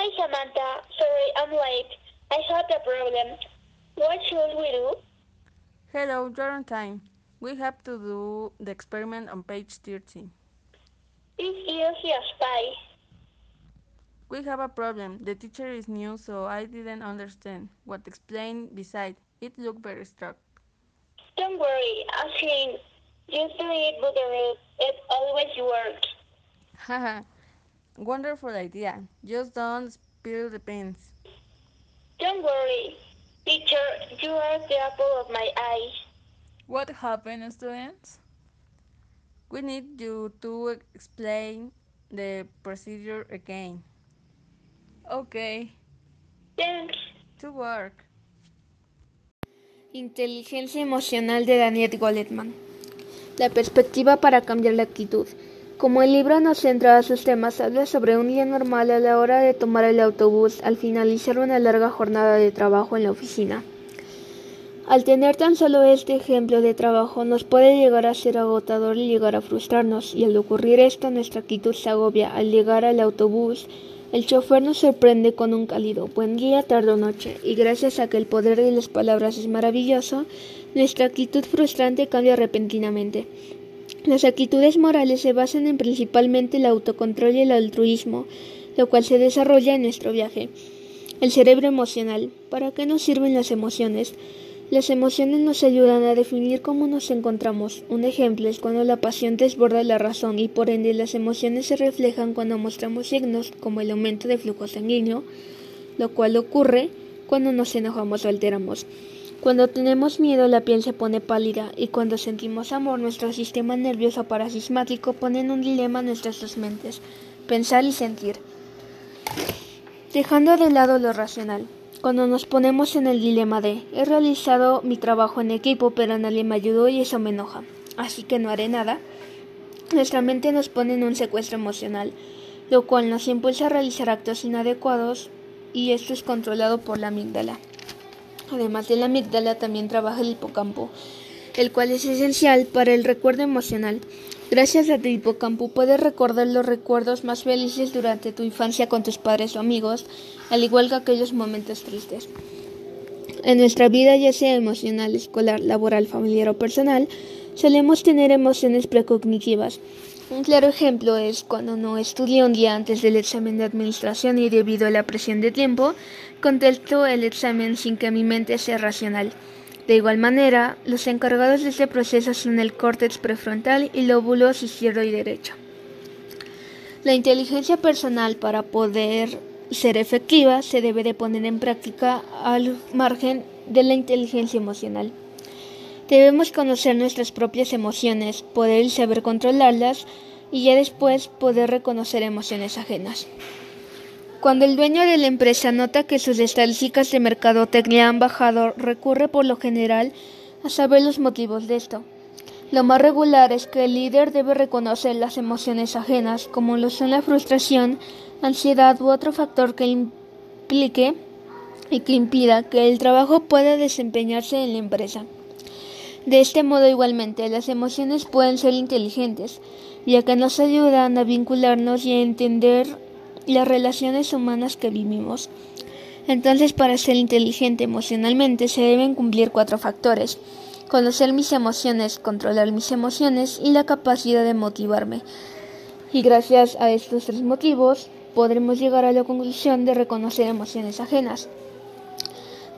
Hi, Samantha. Sorry, I'm late. I had a problem. What should we do? Hello, you're on time. We have to do the experiment on page 13. This is a spy. We have a problem. The teacher is new, so I didn't understand what explained beside. It looked very struck. Don't worry, I think just do it, but it always works. Haha, wonderful idea. Just don't spill the pens. Don't worry, teacher, you are the apple of my eye. What happened, students? We need you to explain the procedure again. Okay. Thanks. To work. Inteligencia emocional de Daniel Goleman. La perspectiva para cambiar la actitud. Como el libro nos centra sus temas, habla sobre un día normal a la hora de tomar el autobús al finalizar una larga jornada de trabajo en la oficina. Al tener tan solo este ejemplo de trabajo nos puede llegar a ser agotador y llegar a frustrarnos, y al ocurrir esto nuestra actitud se agobia. Al llegar al autobús, el chofer nos sorprende con un cálido buen día, tarde o noche, y gracias a que el poder de las palabras es maravilloso, nuestra actitud frustrante cambia repentinamente. Las actitudes morales se basan en principalmente el autocontrol y el altruismo, lo cual se desarrolla en nuestro viaje. El cerebro emocional. ¿Para qué nos sirven las emociones? Las emociones nos ayudan a definir cómo nos encontramos. Un ejemplo es cuando la pasión desborda la razón y por ende las emociones se reflejan cuando mostramos signos como el aumento de flujo sanguíneo, lo cual ocurre cuando nos enojamos o alteramos. Cuando tenemos miedo la piel se pone pálida y cuando sentimos amor nuestro sistema nervioso parasismático pone en un dilema nuestras dos mentes, pensar y sentir, dejando de lado lo racional. Cuando nos ponemos en el dilema de he realizado mi trabajo en equipo pero nadie me ayudó y eso me enoja, así que no haré nada, nuestra mente nos pone en un secuestro emocional, lo cual nos impulsa a realizar actos inadecuados y esto es controlado por la amígdala. Además de la amígdala también trabaja el hipocampo, el cual es esencial para el recuerdo emocional. Gracias a tu hipocampo puedes recordar los recuerdos más felices durante tu infancia con tus padres o amigos, al igual que aquellos momentos tristes. En nuestra vida, ya sea emocional, escolar, laboral, familiar o personal, solemos tener emociones precognitivas. Un claro ejemplo es cuando no estudié un día antes del examen de administración y debido a la presión de tiempo, contesto el examen sin que mi mente sea racional. De igual manera, los encargados de este proceso son el córtex prefrontal y lóbulos izquierdo y derecho. La inteligencia personal para poder ser efectiva se debe de poner en práctica al margen de la inteligencia emocional. Debemos conocer nuestras propias emociones, poder saber controlarlas y ya después poder reconocer emociones ajenas. Cuando el dueño de la empresa nota que sus estadísticas de mercadotecnia han bajado, recurre por lo general a saber los motivos de esto. Lo más regular es que el líder debe reconocer las emociones ajenas, como lo son la frustración, ansiedad u otro factor que implique y que impida que el trabajo pueda desempeñarse en la empresa. De este modo, igualmente, las emociones pueden ser inteligentes, ya que nos ayudan a vincularnos y a entender las relaciones humanas que vivimos. Entonces, para ser inteligente emocionalmente se deben cumplir cuatro factores. Conocer mis emociones, controlar mis emociones y la capacidad de motivarme. Y gracias a estos tres motivos podremos llegar a la conclusión de reconocer emociones ajenas.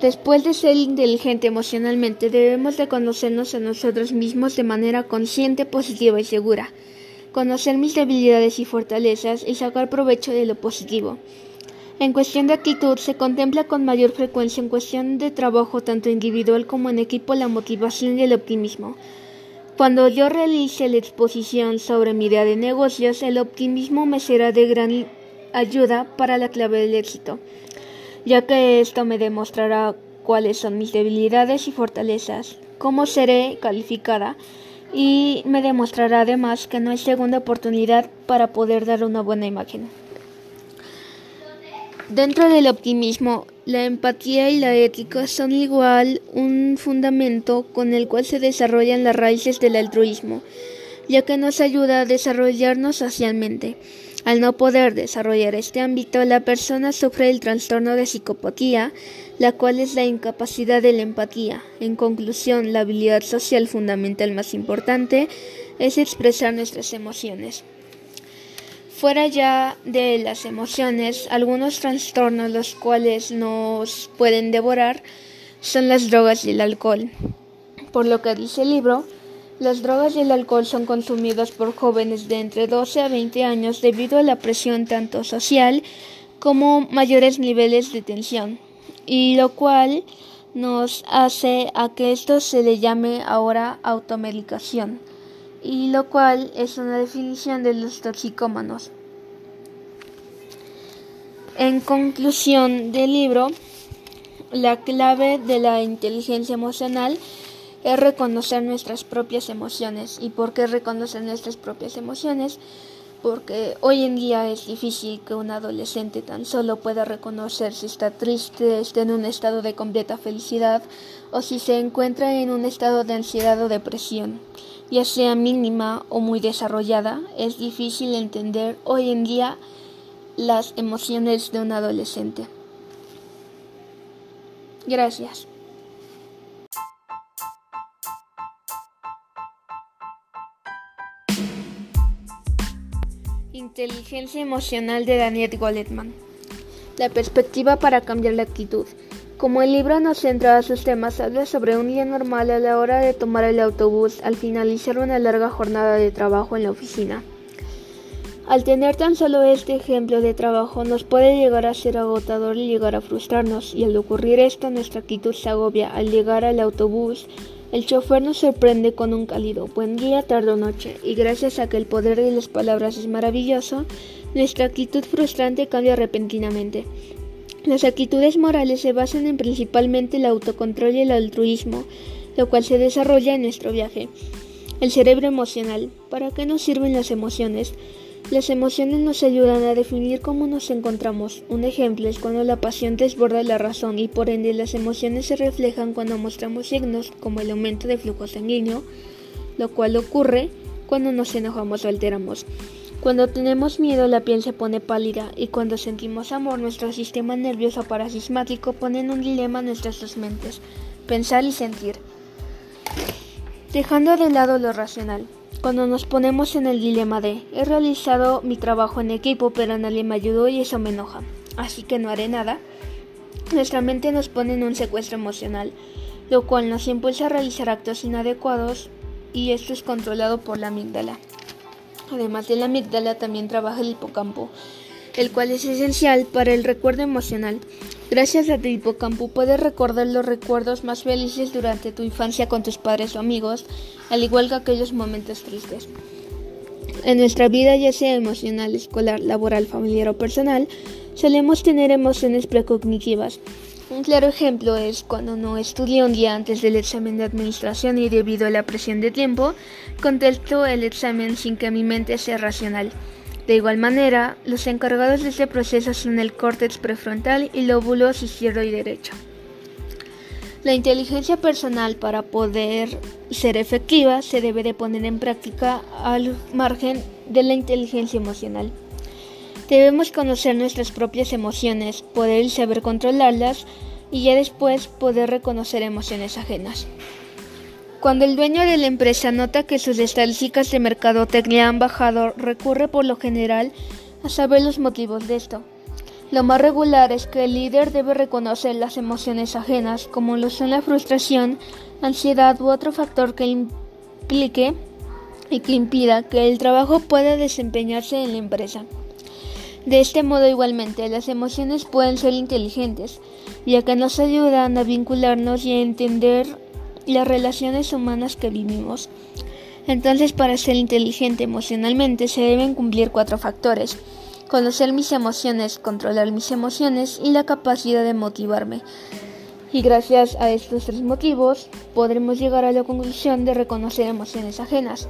Después de ser inteligente emocionalmente, debemos de conocernos a nosotros mismos de manera consciente, positiva y segura conocer mis debilidades y fortalezas y sacar provecho de lo positivo. En cuestión de actitud, se contempla con mayor frecuencia en cuestión de trabajo tanto individual como en equipo la motivación y el optimismo. Cuando yo realice la exposición sobre mi idea de negocios, el optimismo me será de gran ayuda para la clave del éxito, ya que esto me demostrará cuáles son mis debilidades y fortalezas, cómo seré calificada, y me demostrará además que no hay segunda oportunidad para poder dar una buena imagen. Dentro del optimismo, la empatía y la ética son igual un fundamento con el cual se desarrollan las raíces del altruismo, ya que nos ayuda a desarrollarnos socialmente. Al no poder desarrollar este ámbito, la persona sufre el trastorno de psicopatía, la cual es la incapacidad de la empatía. En conclusión, la habilidad social fundamental más importante es expresar nuestras emociones. Fuera ya de las emociones, algunos trastornos los cuales nos pueden devorar son las drogas y el alcohol. Por lo que dice el libro, las drogas y el alcohol son consumidas por jóvenes de entre 12 a 20 años debido a la presión tanto social como mayores niveles de tensión, y lo cual nos hace a que esto se le llame ahora automedicación, y lo cual es una definición de los toxicómanos. En conclusión del libro, la clave de la inteligencia emocional es reconocer nuestras propias emociones. ¿Y por qué reconocer nuestras propias emociones? Porque hoy en día es difícil que un adolescente tan solo pueda reconocer si está triste, está en un estado de completa felicidad o si se encuentra en un estado de ansiedad o depresión. Ya sea mínima o muy desarrollada, es difícil entender hoy en día las emociones de un adolescente. Gracias. Inteligencia emocional de Daniel Goleman. La perspectiva para cambiar la actitud. Como el libro no centra a sus temas, habla sobre un día normal a la hora de tomar el autobús al finalizar una larga jornada de trabajo en la oficina. Al tener tan solo este ejemplo de trabajo nos puede llegar a ser agotador y llegar a frustrarnos y al ocurrir esto nuestra actitud se agobia al llegar al autobús el chofer nos sorprende con un cálido buen día, tarde o noche, y gracias a que el poder de las palabras es maravilloso, nuestra actitud frustrante cambia repentinamente. Las actitudes morales se basan en principalmente el autocontrol y el altruismo, lo cual se desarrolla en nuestro viaje. El cerebro emocional. ¿Para qué nos sirven las emociones? Las emociones nos ayudan a definir cómo nos encontramos. Un ejemplo es cuando la pasión desborda la razón y por ende las emociones se reflejan cuando mostramos signos como el aumento de flujo sanguíneo, lo cual ocurre cuando nos enojamos o alteramos. Cuando tenemos miedo la piel se pone pálida y cuando sentimos amor nuestro sistema nervioso parasismático pone en un dilema nuestras dos mentes, pensar y sentir. Dejando de lado lo racional, cuando nos ponemos en el dilema de he realizado mi trabajo en equipo pero nadie me ayudó y eso me enoja, así que no haré nada, nuestra mente nos pone en un secuestro emocional, lo cual nos impulsa a realizar actos inadecuados y esto es controlado por la amígdala. Además de la amígdala también trabaja el hipocampo, el cual es esencial para el recuerdo emocional. Gracias a tu hipocampo puedes recordar los recuerdos más felices durante tu infancia con tus padres o amigos, al igual que aquellos momentos tristes. En nuestra vida, ya sea emocional, escolar, laboral, familiar o personal, solemos tener emociones precognitivas. Un claro ejemplo es cuando no estudié un día antes del examen de administración y debido a la presión de tiempo, contesto el examen sin que mi mente sea racional. De igual manera, los encargados de este proceso son el córtex prefrontal y lóbulos izquierdo y derecho. La inteligencia personal para poder ser efectiva se debe de poner en práctica al margen de la inteligencia emocional. Debemos conocer nuestras propias emociones, poder saber controlarlas y ya después poder reconocer emociones ajenas. Cuando el dueño de la empresa nota que sus estadísticas de mercadotecnia han bajado, recurre por lo general a saber los motivos de esto. Lo más regular es que el líder debe reconocer las emociones ajenas, como lo son la frustración, ansiedad u otro factor que implique y que impida que el trabajo pueda desempeñarse en la empresa. De este modo igualmente las emociones pueden ser inteligentes, ya que nos ayudan a vincularnos y a entender las relaciones humanas que vivimos. Entonces, para ser inteligente emocionalmente se deben cumplir cuatro factores. Conocer mis emociones, controlar mis emociones y la capacidad de motivarme. Y gracias a estos tres motivos podremos llegar a la conclusión de reconocer emociones ajenas.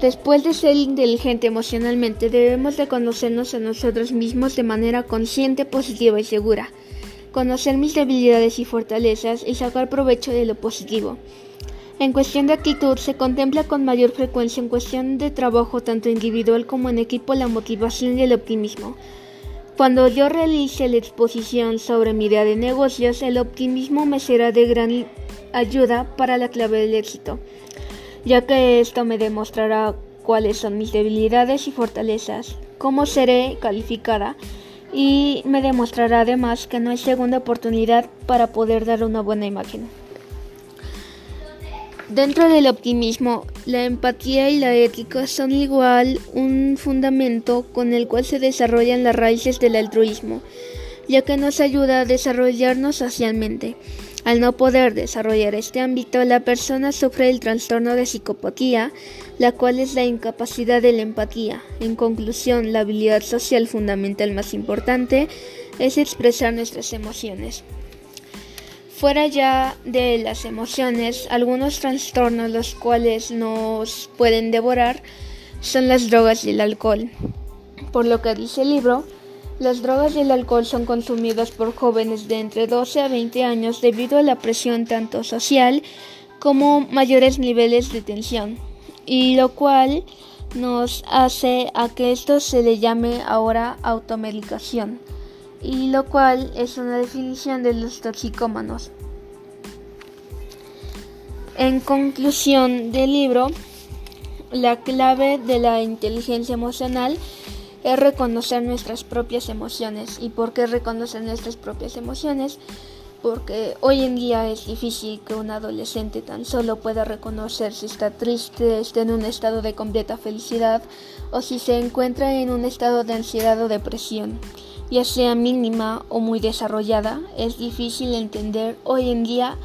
Después de ser inteligente emocionalmente debemos reconocernos a nosotros mismos de manera consciente, positiva y segura conocer mis debilidades y fortalezas y sacar provecho de lo positivo. En cuestión de actitud, se contempla con mayor frecuencia en cuestión de trabajo tanto individual como en equipo la motivación y el optimismo. Cuando yo realice la exposición sobre mi idea de negocios, el optimismo me será de gran ayuda para la clave del éxito, ya que esto me demostrará cuáles son mis debilidades y fortalezas, cómo seré calificada y me demostrará además que no hay segunda oportunidad para poder dar una buena imagen. Dentro del optimismo, la empatía y la ética son igual un fundamento con el cual se desarrollan las raíces del altruismo, ya que nos ayuda a desarrollarnos socialmente. Al no poder desarrollar este ámbito, la persona sufre el trastorno de psicopatía, la cual es la incapacidad de la empatía. En conclusión, la habilidad social fundamental más importante es expresar nuestras emociones. Fuera ya de las emociones, algunos trastornos los cuales nos pueden devorar son las drogas y el alcohol. Por lo que dice el libro, las drogas y el alcohol son consumidos por jóvenes de entre 12 a 20 años debido a la presión tanto social como mayores niveles de tensión, y lo cual nos hace a que esto se le llame ahora automedicación y lo cual es una definición de los toxicómanos. En conclusión del libro, la clave de la inteligencia emocional es reconocer nuestras propias emociones. ¿Y por qué reconocer nuestras propias emociones? Porque hoy en día es difícil que un adolescente tan solo pueda reconocer si está triste, está en un estado de completa felicidad o si se encuentra en un estado de ansiedad o depresión ya sea mínima o muy desarrollada, es difícil entender hoy en día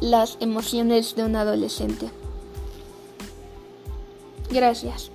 las emociones de un adolescente. Gracias.